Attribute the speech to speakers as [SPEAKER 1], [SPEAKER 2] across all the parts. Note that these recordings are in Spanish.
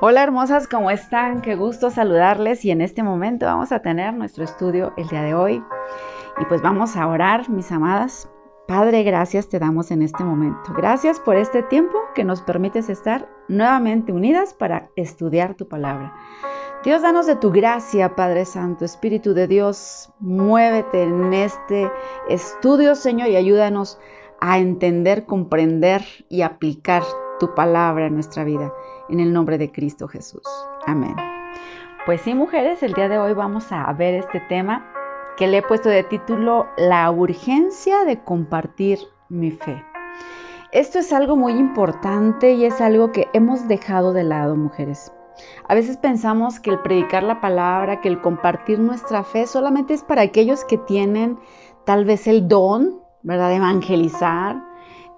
[SPEAKER 1] Hola hermosas, ¿cómo están? Qué gusto saludarles y en este momento vamos a tener nuestro estudio el día de hoy. Y pues vamos a orar, mis amadas. Padre, gracias te damos en este momento. Gracias por este tiempo que nos permites estar nuevamente unidas para estudiar tu palabra. Dios, danos de tu gracia, Padre Santo, Espíritu de Dios, muévete en este estudio, Señor, y ayúdanos a entender, comprender y aplicar tu palabra en nuestra vida en el nombre de Cristo Jesús. Amén. Pues sí, mujeres, el día de hoy vamos a ver este tema que le he puesto de título La urgencia de compartir mi fe. Esto es algo muy importante y es algo que hemos dejado de lado, mujeres. A veces pensamos que el predicar la palabra, que el compartir nuestra fe solamente es para aquellos que tienen tal vez el don, ¿verdad?, de evangelizar,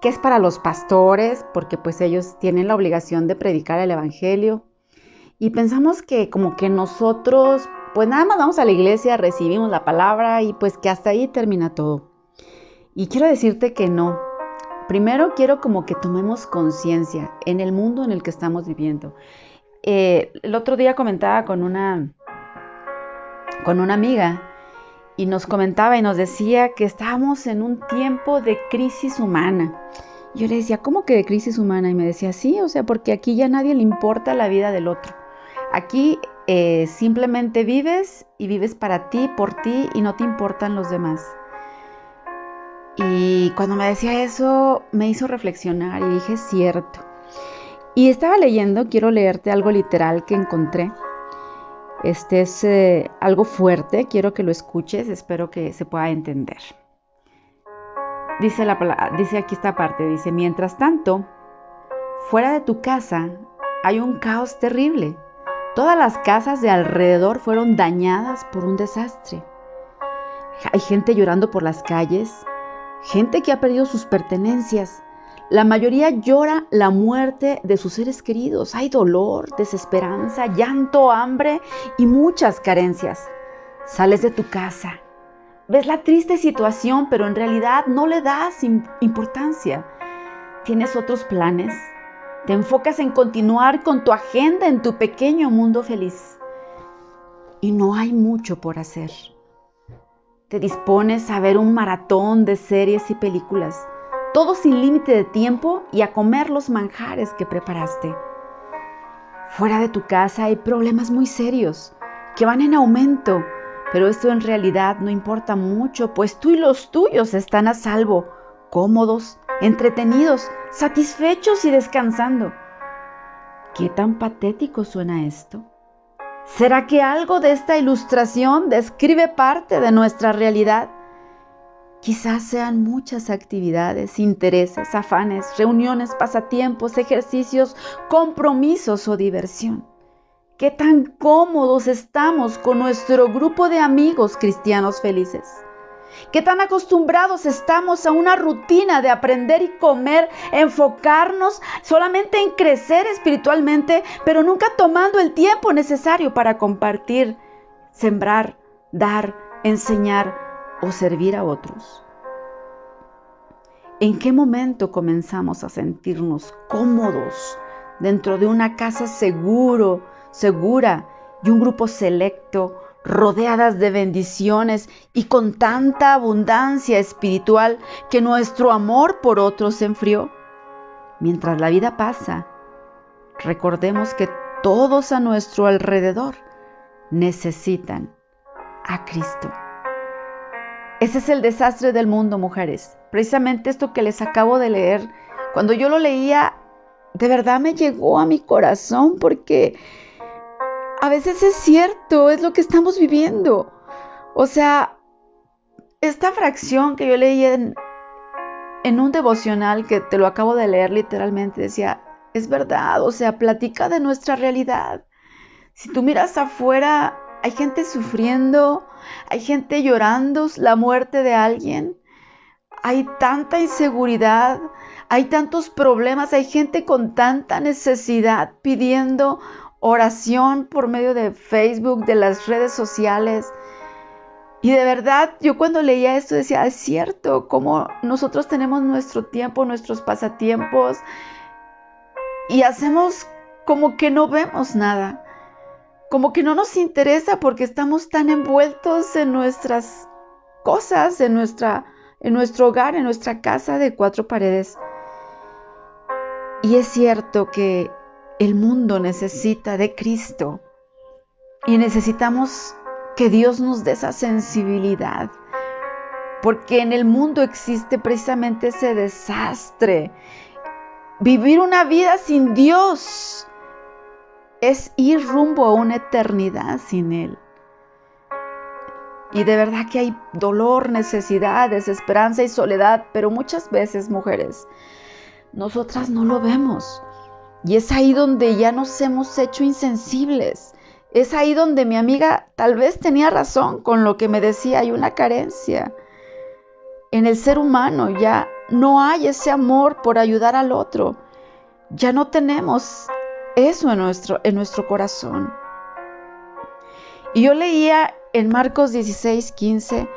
[SPEAKER 1] que es para los pastores, porque pues ellos tienen la obligación de predicar el Evangelio. Y pensamos que como que nosotros, pues nada más vamos a la iglesia, recibimos la palabra y pues que hasta ahí termina todo. Y quiero decirte que no. Primero quiero como que tomemos conciencia en el mundo en el que estamos viviendo. Eh, el otro día comentaba con una, con una amiga y nos comentaba y nos decía que estábamos en un tiempo de crisis humana. Yo le decía, ¿cómo que de crisis humana? Y me decía, sí, o sea, porque aquí ya nadie le importa la vida del otro. Aquí eh, simplemente vives y vives para ti, por ti y no te importan los demás. Y cuando me decía eso, me hizo reflexionar y dije, cierto. Y estaba leyendo, quiero leerte algo literal que encontré este es eh, algo fuerte, quiero que lo escuches, espero que se pueda entender. Dice, dice aquí esta parte, dice, mientras tanto, fuera de tu casa hay un caos terrible. Todas las casas de alrededor fueron dañadas por un desastre. Hay gente llorando por las calles, gente que ha perdido sus pertenencias, la mayoría llora la muerte de sus seres queridos. Hay dolor, desesperanza, llanto, hambre y muchas carencias. Sales de tu casa, ves la triste situación, pero en realidad no le das importancia. Tienes otros planes. Te enfocas en continuar con tu agenda en tu pequeño mundo feliz. Y no hay mucho por hacer. Te dispones a ver un maratón de series y películas todo sin límite de tiempo y a comer los manjares que preparaste. Fuera de tu casa hay problemas muy serios que van en aumento, pero esto en realidad no importa mucho, pues tú y los tuyos están a salvo, cómodos, entretenidos, satisfechos y descansando. ¿Qué tan patético suena esto? ¿Será que algo de esta ilustración describe parte de nuestra realidad? Quizás sean muchas actividades, intereses, afanes, reuniones, pasatiempos, ejercicios, compromisos o diversión. ¿Qué tan cómodos estamos con nuestro grupo de amigos cristianos felices? ¿Qué tan acostumbrados estamos a una rutina de aprender y comer, enfocarnos solamente en crecer espiritualmente, pero nunca tomando el tiempo necesario para compartir, sembrar, dar, enseñar, o servir a otros? ¿En qué momento comenzamos a sentirnos cómodos dentro de una casa seguro, segura y un grupo selecto, rodeadas de bendiciones y con tanta abundancia espiritual que nuestro amor por otros se enfrió? Mientras la vida pasa, recordemos que todos a nuestro alrededor necesitan a Cristo. Ese es el desastre del mundo, mujeres. Precisamente esto que les acabo de leer, cuando yo lo leía, de verdad me llegó a mi corazón porque a veces es cierto, es lo que estamos viviendo. O sea, esta fracción que yo leí en, un devocional que te lo acabo de leer literalmente, decía, es verdad, o sea, platica de nuestra realidad. Si tú miras afuera, hay gente sufriendo, hay gente llorando la muerte de alguien, hay tanta inseguridad, hay tantos problemas, hay gente con tanta necesidad pidiendo oración por medio de Facebook, de las redes sociales. Y de verdad, yo cuando leía esto decía, es cierto, como nosotros tenemos nuestro tiempo, nuestros pasatiempos, y hacemos como que no vemos nada, como que no nos interesa porque estamos tan envueltos en nuestras cosas, en, nuestra, en nuestro hogar, en nuestra casa de cuatro paredes. Y es cierto que el mundo necesita de Cristo y necesitamos que Dios nos dé esa sensibilidad, porque en el mundo existe precisamente ese desastre. Vivir una vida sin Dios es ir rumbo a una eternidad sin Él. Y de verdad que hay dolor, necesidad, desesperanza y soledad, pero muchas veces, mujeres, nosotras no lo vemos. Y es ahí donde ya nos hemos hecho insensibles. Es ahí donde mi amiga tal vez tenía razón con lo que me decía, hay una carencia. En el ser humano ya no hay ese amor por ayudar al otro. Ya no tenemos eso en nuestro, en nuestro corazón. Y yo leía en Marcos 16, 15,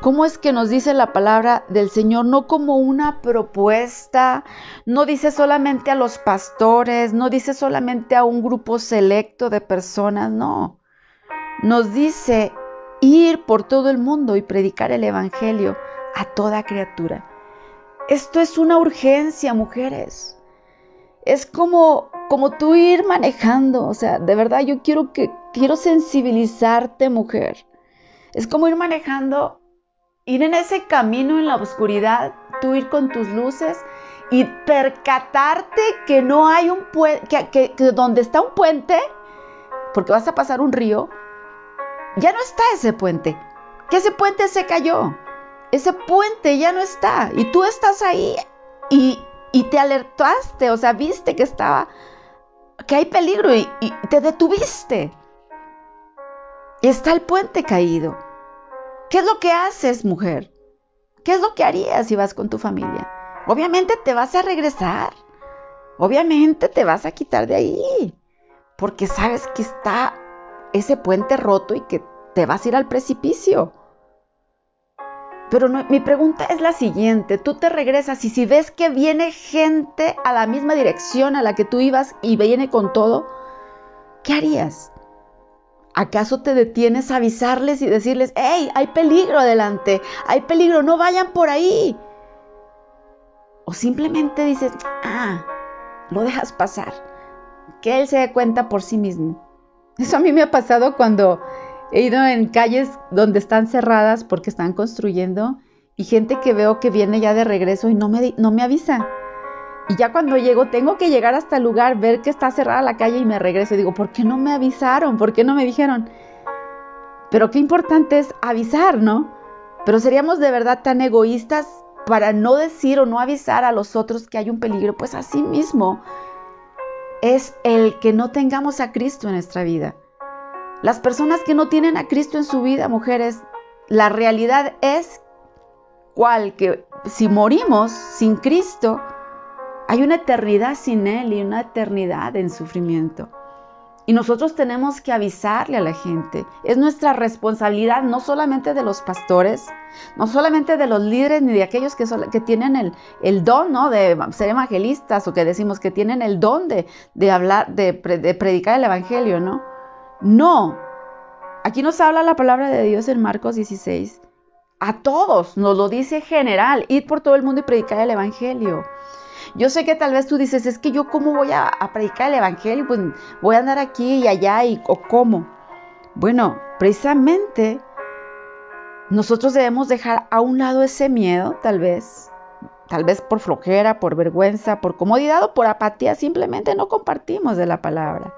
[SPEAKER 1] cómo es que nos dice la palabra del Señor, no como una propuesta, no dice solamente a los pastores, no dice solamente a un grupo selecto de personas, no. Nos dice ir por todo el mundo y predicar el Evangelio a toda criatura. Esto es una urgencia, mujeres. Es como como tú ir manejando, o sea, de verdad yo quiero que quiero sensibilizarte, mujer. Es como ir manejando ir en ese camino en la oscuridad, tú ir con tus luces y percatarte que no hay un puente, que, donde está un puente, porque vas a pasar un río, ya no está ese puente, que ese puente se cayó, ese puente ya no está y tú estás ahí y, y te alertaste, o sea, viste que estaba, que hay peligro y, y te detuviste. Y está el puente caído. ¿Qué es lo que haces, mujer? ¿Qué es lo que harías si vas con tu familia? Obviamente te vas a regresar. Obviamente te vas a quitar de ahí. Porque sabes que está ese puente roto y que te vas a ir al precipicio. Pero mi pregunta es la siguiente, tú te regresas y si ves que viene gente a la misma dirección a la que tú ibas y viene con todo, ¿qué harías? ¿Acaso te detienes a avisarles y decirles, hey, hay peligro adelante, hay peligro, no vayan por ahí? O simplemente dices, ah, lo dejas pasar, que él se dé cuenta por sí mismo. Eso a mí me ha pasado cuando he ido en calles donde están cerradas porque están construyendo y gente que veo que viene ya de regreso y no me, no me avisa. Y ya cuando llego, tengo que llegar hasta el lugar, ver que está cerrada la calle y me regreso. Y digo, ¿por qué no me avisaron? ¿Por qué no me dijeron? Pero qué importante es avisar, ¿no? Pero seríamos de verdad tan egoístas para no decir o no avisar a los otros que hay un peligro. Pues así mismo es el que no tengamos a Cristo en nuestra vida. Las personas que no tienen a Cristo en su vida, mujeres, la realidad es cual que si morimos sin Cristo, hay una eternidad sin Él y una eternidad en sufrimiento. Y nosotros tenemos que avisarle a la gente. Es nuestra responsabilidad, no solamente de los pastores, no solamente de los líderes, ni de aquellos que, tienen el, don ¿no? de ser evangelistas o que decimos que tienen el don de, de hablar, de, de predicar el evangelio, ¿no? No. Aquí nos habla la palabra de Dios en Marcos 16. A todos nos lo dice general, ir por todo el mundo y predicar el evangelio. Yo sé que tal vez tú dices, es que yo cómo voy a, predicar el Evangelio, pues voy a andar aquí y allá y o cómo. Bueno, precisamente nosotros debemos dejar a un lado ese miedo, tal vez, tal vez por flojera, por vergüenza, por comodidad o por apatía, simplemente no compartimos de la palabra.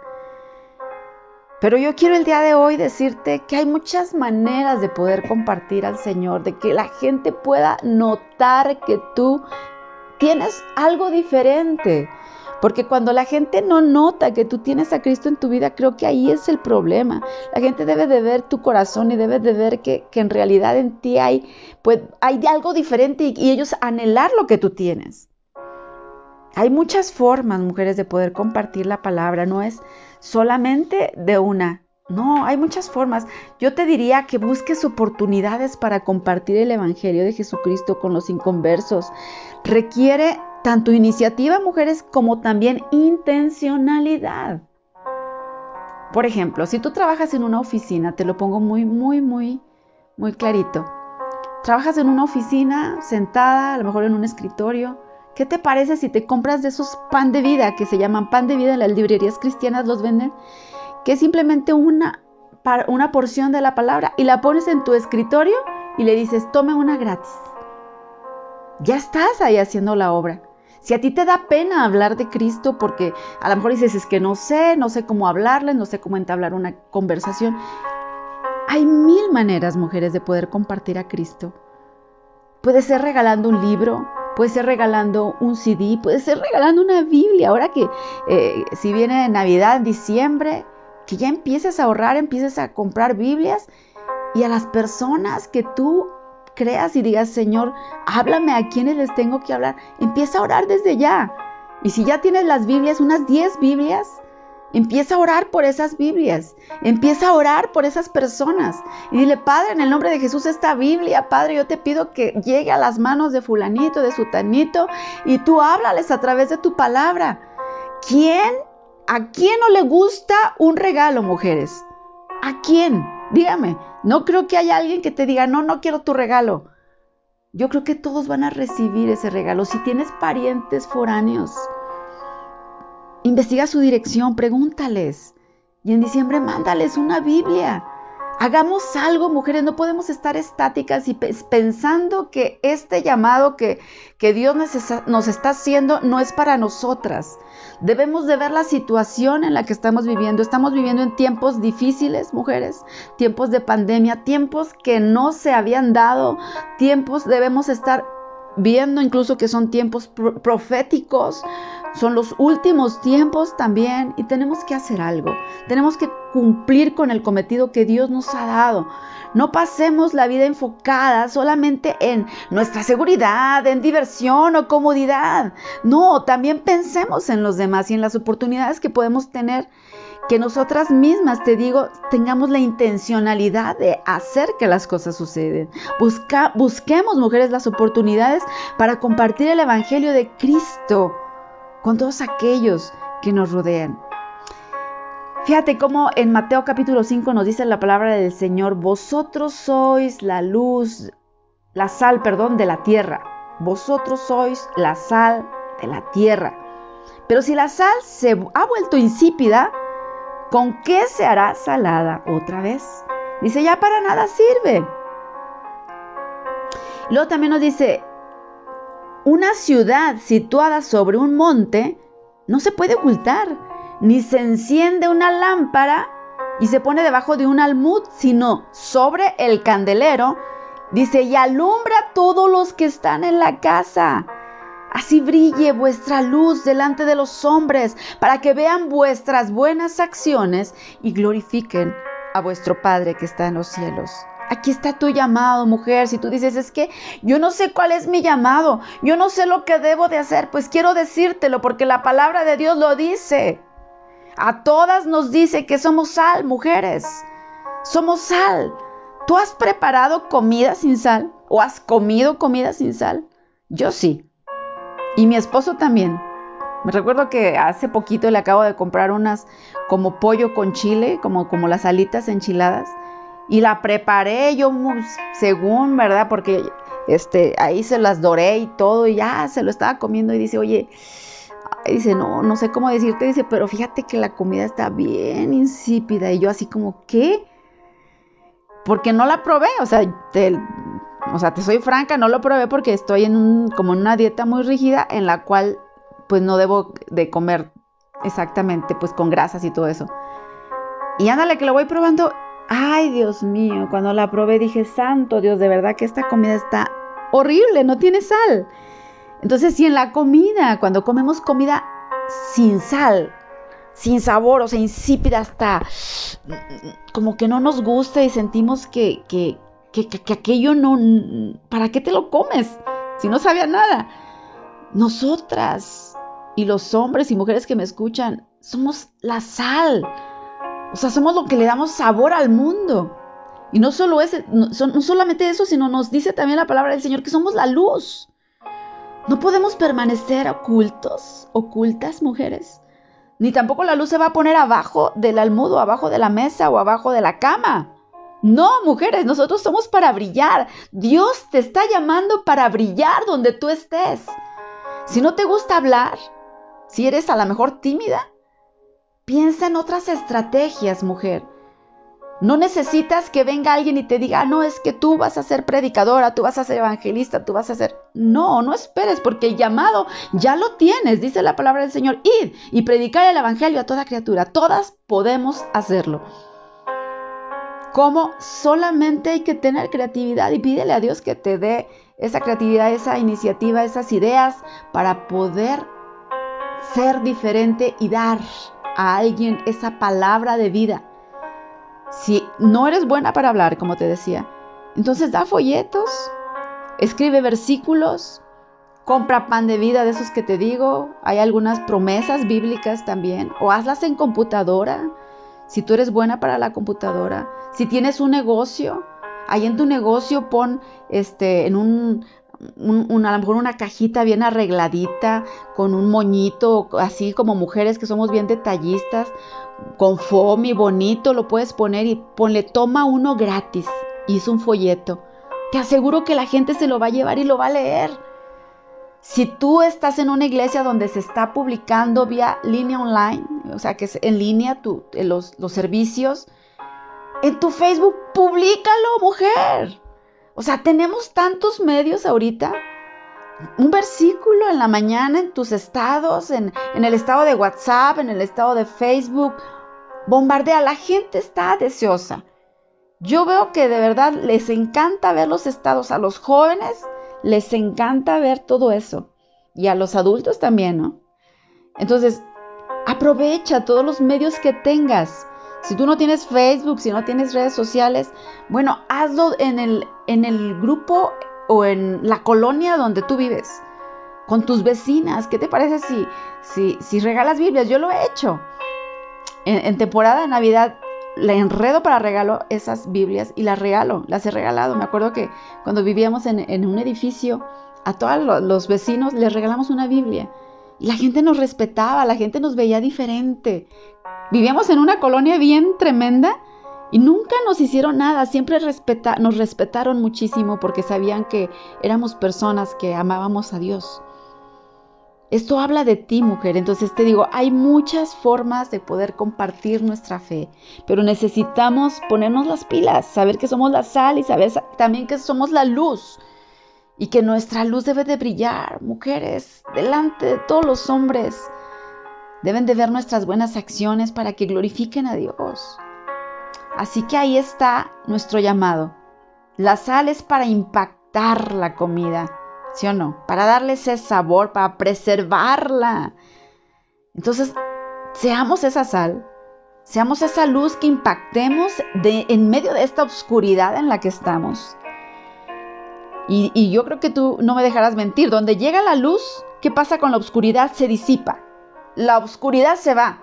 [SPEAKER 1] Pero yo quiero el día de hoy decirte que hay muchas maneras de poder compartir al Señor, de que la gente pueda notar que tú tienes algo diferente. Porque cuando la gente no nota que tú tienes a Cristo en tu vida, creo que ahí es el problema. La gente debe de ver tu corazón y debe de ver que, en realidad en ti hay, pues, hay algo diferente y, y ellos anhelar lo que tú tienes. Hay muchas formas, mujeres, de poder compartir la palabra. No es solamente de una. No, hay muchas formas. Yo te diría que busques oportunidades para compartir el Evangelio de Jesucristo con los inconversos. Requiere tanto iniciativa, mujeres, como también intencionalidad. Por ejemplo, si tú trabajas en una oficina, te lo pongo muy, muy, muy, muy clarito. Trabajas en una oficina, sentada, a lo mejor en un escritorio. ¿Qué te parece si te compras de esos pan de vida que se llaman pan de vida en las librerías cristianas los venden? Que es simplemente una, una porción de la palabra y la pones en tu escritorio y le dices, tome una gratis. Ya estás ahí haciendo la obra. Si a ti te da pena hablar de Cristo porque a lo mejor dices, es que no sé, no sé cómo hablarles, no sé cómo entablar una conversación. Hay mil maneras, mujeres, de poder compartir a Cristo. Puede ser regalando un libro, puede ser regalando un CD, puede ser regalando una Biblia. Ahora que eh, si viene Navidad, diciembre, que ya empieces a ahorrar, empieces a comprar Biblias y a las personas que tú creas y digas, Señor, háblame a quienes les tengo que hablar. Empieza a orar desde ya. Y si ya tienes las Biblias, unas 10 Biblias, empieza a orar por esas Biblias. Empieza a orar por esas personas. Y dile, Padre, en el nombre de Jesús, esta Biblia, Padre, yo te pido que llegue a las manos de fulanito, de sutanito, y tú háblales a través de tu palabra. ¿Quién? ¿A quién no le gusta un regalo, mujeres? ¿A quién? Dígame, no creo que haya alguien que te diga, no, no quiero tu regalo. Yo creo que todos van a recibir ese regalo. Si tienes parientes foráneos, investiga su dirección, pregúntales. Y en diciembre mándales una Biblia. Hagamos algo, mujeres, no podemos estar estáticas y pensando que este llamado que, que Dios nos está haciendo no es para nosotras. Debemos de ver la situación en la que estamos viviendo. Estamos viviendo en tiempos difíciles, mujeres, tiempos de pandemia, tiempos que no se habían dado, tiempos debemos estar viendo incluso que son tiempos proféticos, son los últimos tiempos también y tenemos que hacer algo. Tenemos que cumplir con el cometido que Dios nos ha dado. No pasemos la vida enfocada solamente en nuestra seguridad, en diversión o comodidad. No, también pensemos en los demás y en las oportunidades que podemos tener que nosotras mismas, te digo, tengamos la intencionalidad de hacer que las cosas suceden. Busquemos, mujeres, las oportunidades para compartir el Evangelio de Cristo con todos aquellos que nos rodean. Fíjate cómo en Mateo capítulo 5 nos dice la palabra del Señor, vosotros sois la luz, la sal, perdón, de la tierra. Vosotros sois la sal de la tierra. Pero si la sal se ha vuelto insípida, ¿con qué se hará salada otra vez? Dice, ya para nada sirve. Luego también nos dice, una ciudad situada sobre un monte no se puede ocultar, ni se enciende una lámpara y se pone debajo de un almud, sino sobre el candelero. Dice, y alumbra a todos los que están en la casa. Así brille vuestra luz delante de los hombres, para que vean vuestras buenas acciones y glorifiquen a vuestro Padre que está en los cielos. Aquí está tu llamado, mujer. Si tú dices, es que yo no sé cuál es mi llamado, yo no sé lo que debo de hacer, pues quiero decírtelo porque la palabra de Dios lo dice. A todas nos dice que somos sal, mujeres. Somos sal. ¿Tú has preparado comida sin sal? ¿O has comido comida sin sal? Yo sí. Y mi esposo también. Me recuerdo que hace poquito le acabo de comprar unas como pollo con chile, como, como las alitas enchiladas y la preparé yo según, ¿verdad? Porque este, ahí se las doré y todo y ya se lo estaba comiendo y dice, oye, dice, no, no sé cómo decirte, dice, pero fíjate que la comida está bien insípida y yo así como, ¿qué? Porque no la probé, o sea, te, o sea, te soy franca, no lo probé porque estoy en un, como en una dieta muy rígida en la cual pues no debo de comer exactamente pues con grasas y todo eso. Y ándale que lo voy probando Ay, Dios mío, cuando la probé dije, santo Dios, de verdad que esta comida está horrible, no tiene sal. Entonces, si en la comida, cuando comemos comida sin sal, sin sabor, o sea, insípida hasta como que no nos gusta y sentimos que, que, que, que, aquello no, ¿para qué te lo comes? Si no sabía nada. Nosotras y los hombres y mujeres que me escuchan, somos la sal. O sea, somos lo que le damos sabor al mundo. Y no solo ese, no, solamente eso, sino nos dice también la palabra del Señor que somos la luz. No podemos permanecer ocultos, ocultas mujeres. Ni tampoco la luz se va a poner abajo del almudo, abajo de la mesa o abajo de la cama. No, mujeres, nosotros somos para brillar. Dios te está llamando para brillar donde tú estés. Si no te gusta hablar, si eres a lo mejor tímida, piensa en otras estrategias, mujer. No necesitas que venga alguien y te diga, ah, no, es que tú vas a ser predicadora, tú vas a ser evangelista, tú vas a ser... No, no esperes, porque el llamado ya lo tienes, dice la palabra del Señor. Id y predicar el Evangelio a toda criatura. Todas podemos hacerlo. Como solamente hay que tener creatividad y pídele a Dios que te dé esa creatividad, esa iniciativa, esas ideas para poder ser diferente y dar a alguien esa palabra de vida si no eres buena para hablar, como te decía, entonces da folletos, escribe versículos, compra pan de vida de esos que te digo. Hay algunas promesas bíblicas también. O hazlas en computadora, si tú eres buena para la computadora. Si tienes un negocio, ahí en tu negocio pon este, en un, a lo mejor una cajita bien arregladita, con un moñito, así como mujeres que somos bien detallistas, con foamy bonito, lo puedes poner y ponle toma uno gratis. Hizo un folleto. Te aseguro que la gente se lo va a llevar y lo va a leer. Si tú estás en una iglesia donde se está publicando vía línea online, o sea que es en línea tu, los, los servicios, en tu Facebook, públicalo, mujer. O sea, tenemos tantos medios ahorita. Un versículo en la mañana en tus estados, en, en el estado de WhatsApp, en el estado de Facebook. Bombardea. La gente está deseosa. Yo veo que de verdad les encanta ver los estados. A los jóvenes les encanta ver todo eso. Y a los adultos también, ¿no? Entonces, aprovecha todos los medios que tengas. Si tú no tienes Facebook, si no tienes redes sociales, bueno, hazlo en el, en el grupo o en la colonia donde tú vives, con tus vecinas. ¿Qué te parece si, si, si regalas Biblias? Yo lo he hecho. En, temporada de Navidad le enredo para regalo esas Biblias y las regalo, las he regalado. Me acuerdo que cuando vivíamos en, en un edificio, a todos los vecinos les regalamos una Biblia. La gente nos respetaba, la gente nos veía diferente. Vivíamos en una colonia bien tremenda y nunca nos hicieron nada, siempre nos respetaron muchísimo porque sabían que éramos personas que amábamos a Dios. Esto habla de ti, mujer. Entonces te digo, hay muchas formas de poder compartir nuestra fe, pero necesitamos ponernos las pilas, saber que somos la sal y saber también que somos la luz y que nuestra luz debe de brillar, mujeres, delante de todos los hombres. Deben de ver nuestras buenas acciones para que glorifiquen a Dios. Así que ahí está nuestro llamado. La sal es para impactar la comida, ¿sí o no? Para darle ese sabor, para preservarla. Entonces, seamos esa sal, seamos esa luz que impactemos de, en medio de esta oscuridad en la que estamos. Y, yo creo que tú no me dejarás mentir. Donde llega la luz, ¿qué pasa con la oscuridad? Se disipa la oscuridad se va.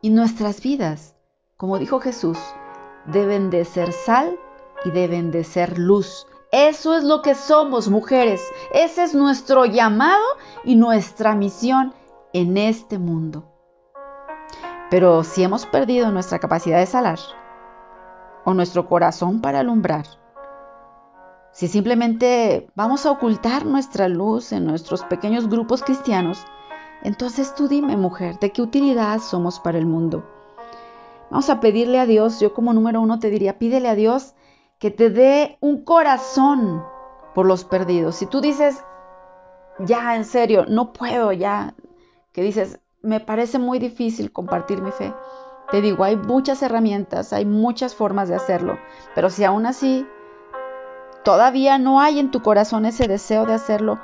[SPEAKER 1] Y nuestras vidas, como dijo Jesús, deben de ser sal y deben de ser luz. Eso es lo que somos, mujeres. Ese es nuestro llamado y nuestra misión en este mundo. Pero si hemos perdido nuestra capacidad de salar o nuestro corazón para alumbrar, si simplemente vamos a ocultar nuestra luz en nuestros pequeños grupos cristianos, entonces tú dime, mujer, ¿de qué utilidad somos para el mundo? Vamos a pedirle a Dios, yo como número uno te diría, pídele a Dios que te dé un corazón por los perdidos. Si tú dices, ya, en serio, no puedo, ya, que dices, me parece muy difícil compartir mi fe. Te digo, hay muchas herramientas, hay muchas formas de hacerlo, pero si aún así todavía no hay en tu corazón ese deseo de hacerlo,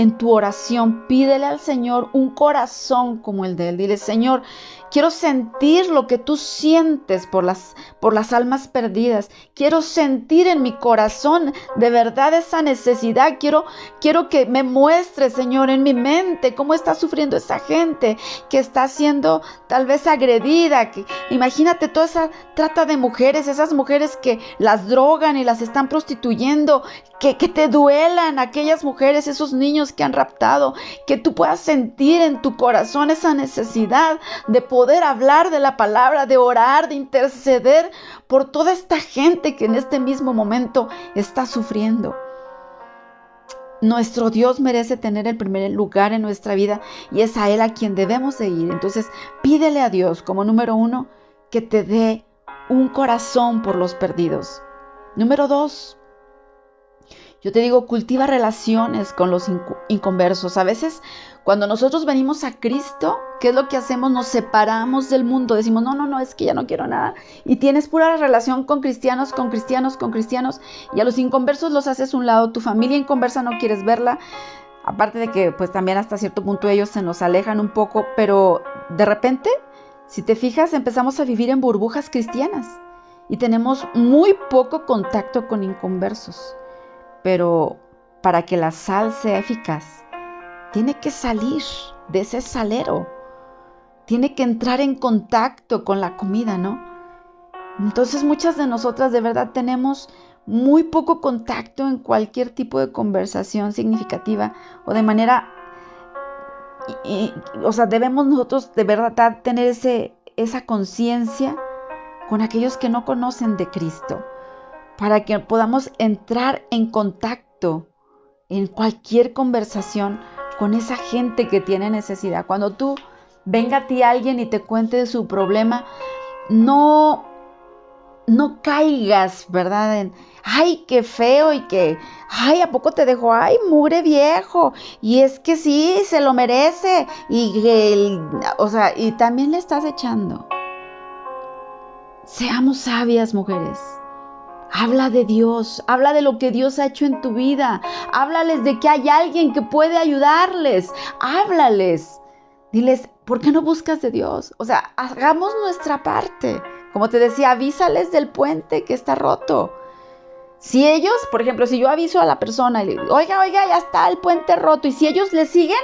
[SPEAKER 1] en tu oración, pídele al Señor un corazón como el de Él. Dile, Señor, Quiero sentir lo que tú sientes por las, por las almas perdidas. Quiero sentir en mi corazón de verdad esa necesidad. Quiero, quiero que me muestre, Señor, en mi mente cómo está sufriendo esa gente que está siendo tal vez agredida. Que, imagínate toda esa trata de mujeres, esas mujeres que las drogan y las están prostituyendo. Que, que te duelan aquellas mujeres, esos niños que han raptado. Que tú puedas sentir en tu corazón esa necesidad de poder hablar de la palabra, de orar, de interceder por toda esta gente que en este mismo momento está sufriendo. Nuestro Dios merece tener el primer lugar en nuestra vida y es a Él a quien debemos seguir. Entonces pídele a Dios como número uno que te dé un corazón por los perdidos. Número dos, yo te digo, cultiva relaciones con los inconversos. A veces cuando nosotros venimos a Cristo, ¿qué es lo que hacemos? Nos separamos del mundo. Decimos, no, no, no, es que ya no quiero nada. Y tienes pura relación con cristianos, con cristianos, con cristianos. Y a los inconversos los haces un lado. Tu familia inconversa no quieres verla. Aparte de que pues también hasta cierto punto ellos se nos alejan un poco. Pero de repente, si te fijas, empezamos a vivir en burbujas cristianas. Y tenemos muy poco contacto con inconversos. Pero para que la sal sea eficaz, tiene que salir de ese salero, tiene que entrar en contacto con la comida, ¿no? Entonces muchas de nosotras de verdad tenemos muy poco contacto en cualquier tipo de conversación significativa o de manera, o sea, debemos nosotros de verdad tener ese, esa conciencia con aquellos que no conocen de Cristo, para que podamos entrar en contacto en cualquier conversación con esa gente que tiene necesidad. Cuando tú venga a ti alguien y te cuente su problema, no no caigas, ¿verdad? En, ay, qué feo y que, ay, ¿a poco te dejó? Ay, mugre viejo. Y es que sí, se lo merece. Y, el, o sea, y también le estás echando. Seamos sabias, mujeres. Habla de Dios, habla de lo que Dios ha hecho en tu vida, háblales de que hay alguien que puede ayudarles, háblales. Diles, ¿por qué no buscas de Dios? O sea, hagamos nuestra parte. Como te decía, avísales del puente que está roto. Si ellos, por ejemplo, si yo aviso a la persona le oiga, oiga, ya está el puente roto, y si ellos le siguen,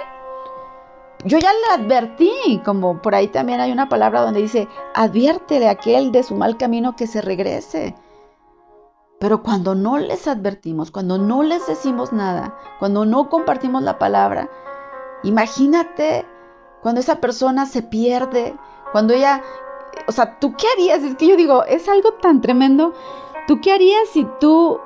[SPEAKER 1] yo ya le advertí, como por ahí también hay una palabra donde dice, adviértele a aquel de su mal camino que se regrese. Pero cuando no les advertimos, cuando no les decimos nada, cuando no compartimos la palabra, imagínate cuando esa persona se pierde, cuando ella, o sea, ¿tú qué harías? Es que yo digo, es algo tan tremendo. ¿Tú qué harías si tú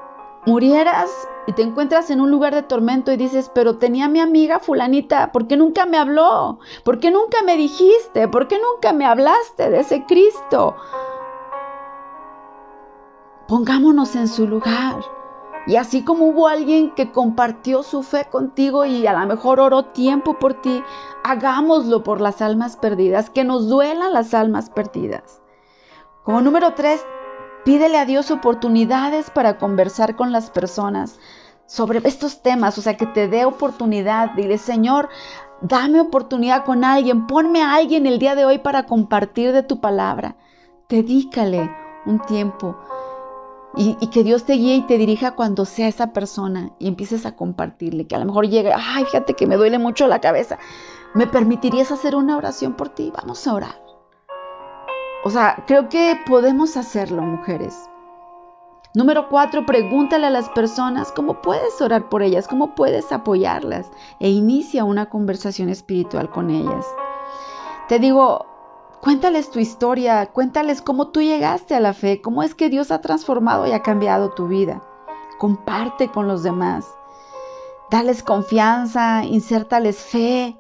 [SPEAKER 1] murieras y te encuentras en un lugar de tormento y dices, pero tenía mi amiga fulanita, ¿por qué nunca me habló? ¿Por qué nunca me dijiste? ¿Por qué nunca me hablaste de ese Cristo? Pongámonos en su lugar. Y así como hubo alguien que compartió su fe contigo y a lo mejor oró tiempo por ti, hagámoslo por las almas perdidas, que nos duelan las almas perdidas. Como número tres, pídele a Dios oportunidades para conversar con las personas sobre estos temas, o sea, que te dé oportunidad. Dile, Señor, dame oportunidad con alguien, ponme a alguien el día de hoy para compartir de tu palabra. Dedícale un tiempo y, que Dios te guíe y te dirija cuando sea esa persona y empieces a compartirle, que a lo mejor llegue, ay, fíjate que me duele mucho la cabeza. ¿Me permitirías hacer una oración por ti? Vamos a orar. O sea, creo que podemos hacerlo, mujeres. Número cuatro, pregúntale a las personas cómo puedes orar por ellas, cómo puedes apoyarlas e inicia una conversación espiritual con ellas. Te digo, Cuéntales tu historia, cuéntales cómo tú llegaste a la fe, cómo es que Dios ha transformado y ha cambiado tu vida. Comparte con los demás. Dales confianza, insértales fe.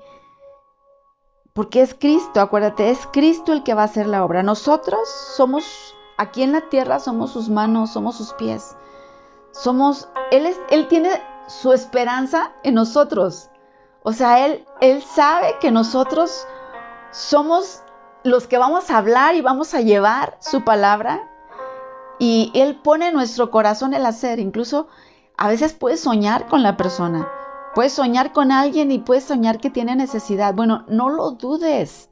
[SPEAKER 1] Porque es Cristo, acuérdate, es Cristo el que va a hacer la obra. Nosotros somos, aquí en la tierra, somos sus manos, somos sus pies. Somos, Él, él tiene su esperanza en nosotros. O sea, Él, él sabe que nosotros somos los que vamos a hablar y vamos a llevar su palabra. Y Él pone en nuestro corazón el hacer. Incluso a veces puedes soñar con la persona. Puedes soñar con alguien y puedes soñar que tiene necesidad. Bueno, no lo dudes.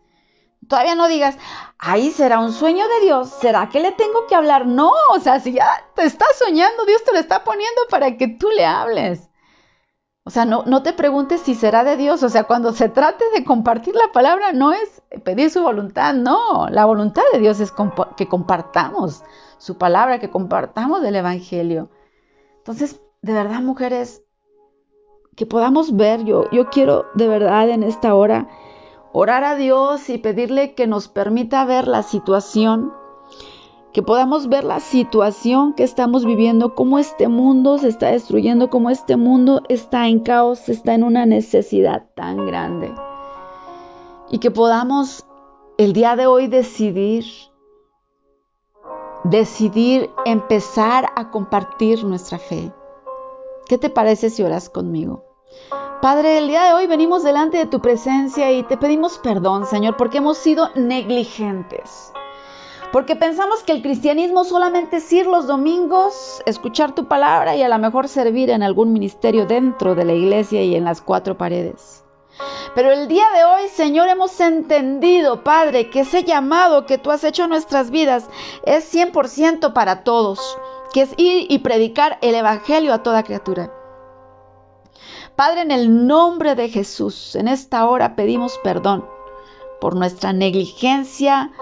[SPEAKER 1] todavía no digas, ahí será un sueño de Dios, ¿será que le tengo que hablar? No, o sea, si ya te estás soñando, Dios te lo está poniendo para que tú le hables. O sea, no, no te preguntes si será de Dios. O sea, cuando se trate de compartir la palabra, no es pedir su voluntad, no. La voluntad de Dios es que compartamos su palabra, que compartamos el Evangelio. Entonces, de verdad, mujeres, que podamos ver, yo, yo quiero de verdad en esta hora orar a Dios y pedirle que nos permita ver la situación que podamos ver la situación que estamos viviendo, cómo este mundo se está destruyendo, cómo este mundo está en caos, está en una necesidad tan grande. Y que podamos el día de hoy decidir, decidir empezar a compartir nuestra fe. ¿Qué te parece si oras conmigo? Padre, el día de hoy venimos delante de tu presencia y te pedimos perdón, Señor, porque hemos sido negligentes porque pensamos que el cristianismo solamente es ir los domingos, escuchar tu palabra y a lo mejor servir en algún ministerio dentro de la iglesia y en las cuatro paredes. Pero el día de hoy, Señor, hemos entendido, Padre, que ese llamado que tú has hecho en nuestras vidas es 100% para todos, que es ir y predicar el Evangelio a toda criatura. Padre, en el nombre de Jesús, en esta hora pedimos perdón por nuestra negligencia,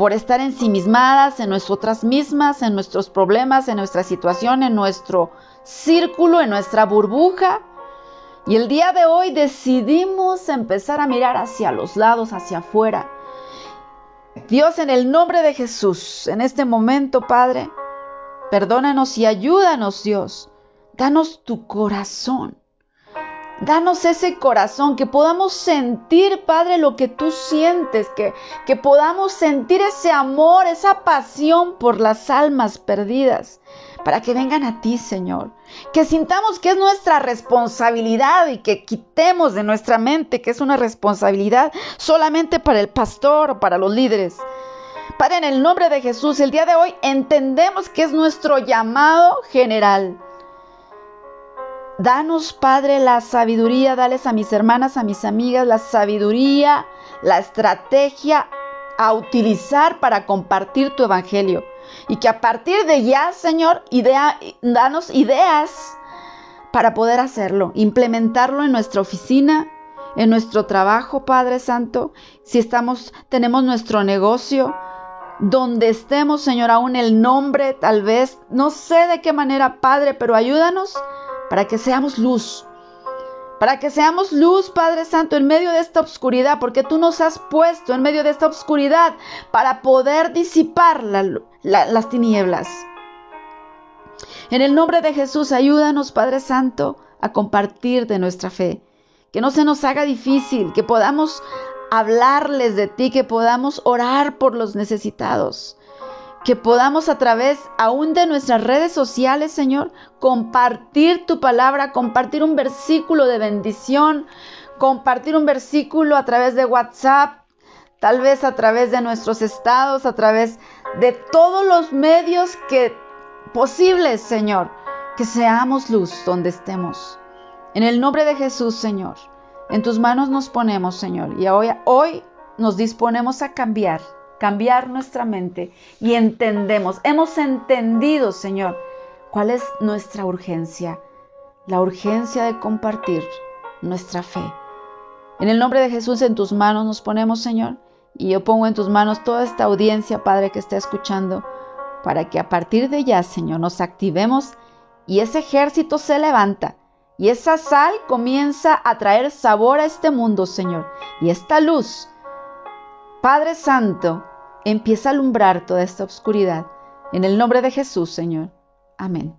[SPEAKER 1] por estar ensimismadas en nosotras mismas, en nuestros problemas, en nuestra situación, en nuestro círculo, en nuestra burbuja. Y el día de hoy decidimos empezar a mirar hacia los lados, hacia afuera. Dios, en el nombre de Jesús, en este momento, Padre, perdónanos y ayúdanos, Dios. Danos tu corazón. Danos ese corazón, que podamos sentir, Padre, lo que tú sientes, que, que podamos sentir ese amor, esa pasión por las almas perdidas, para que vengan a ti, Señor. Que sintamos que es nuestra responsabilidad y que quitemos de nuestra mente que es una responsabilidad solamente para el pastor o para los líderes. Padre, en el nombre de Jesús, el día de hoy entendemos que es nuestro llamado general Danos, Padre, la sabiduría, dales a mis hermanas, a mis amigas, la sabiduría, la estrategia a utilizar para compartir tu evangelio. Y que a partir de ya, Señor, danos ideas para poder hacerlo, implementarlo en nuestra oficina, en nuestro trabajo, Padre Santo, si estamos, tenemos nuestro negocio, donde estemos, Señor, aún el nombre, tal vez, no sé de qué manera, Padre, pero ayúdanos para que seamos luz. Para que seamos luz, Padre Santo, en medio de esta oscuridad, porque tú nos has puesto en medio de esta oscuridad para poder disipar las tinieblas. En el nombre de Jesús, ayúdanos, Padre Santo, a compartir de nuestra fe. Que no se nos haga difícil, que podamos hablarles de ti, que podamos orar por los necesitados que podamos a través aún de nuestras redes sociales, Señor, compartir tu palabra, compartir un versículo de bendición, compartir un versículo a través de WhatsApp, tal vez a través de nuestros estados, a través de todos los medios que posibles, Señor, que seamos luz donde estemos. En el nombre de Jesús, Señor, en tus manos nos ponemos, Señor, y hoy, hoy nos disponemos a cambiar cambiar nuestra mente y entendemos, hemos entendido, Señor, cuál es nuestra urgencia, la urgencia de compartir nuestra fe. En el nombre de Jesús en tus manos nos ponemos, Señor, y yo pongo en tus manos toda esta audiencia, Padre, que está escuchando, para que a partir de ya, Señor, nos activemos y ese ejército se levanta y esa sal comienza a traer sabor a este mundo, Señor, y esta luz. Padre Santo, empieza a alumbrar toda esta oscuridad. En el nombre de Jesús, Señor. Amén.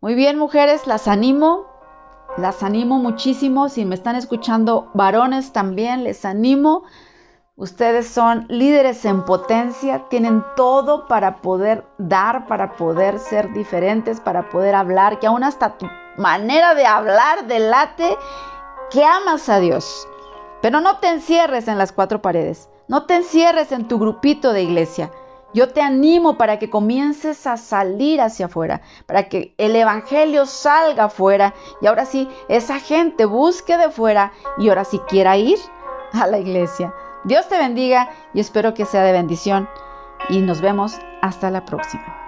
[SPEAKER 1] Muy bien, mujeres, las animo, las animo muchísimo. Si me están escuchando varones también, les animo. Ustedes son líderes en potencia, tienen todo para poder dar, para poder ser diferentes, para poder hablar, que aún hasta tu manera de hablar delate que amas a Dios. Pero no te encierres en las cuatro paredes. No te encierres en tu grupito de iglesia. Yo te animo para que comiences a salir hacia afuera, para que el Evangelio salga afuera y ahora sí, esa gente busque de fuera y ahora sí quiera ir a la iglesia. Dios te bendiga y espero que sea de bendición y nos vemos hasta la próxima.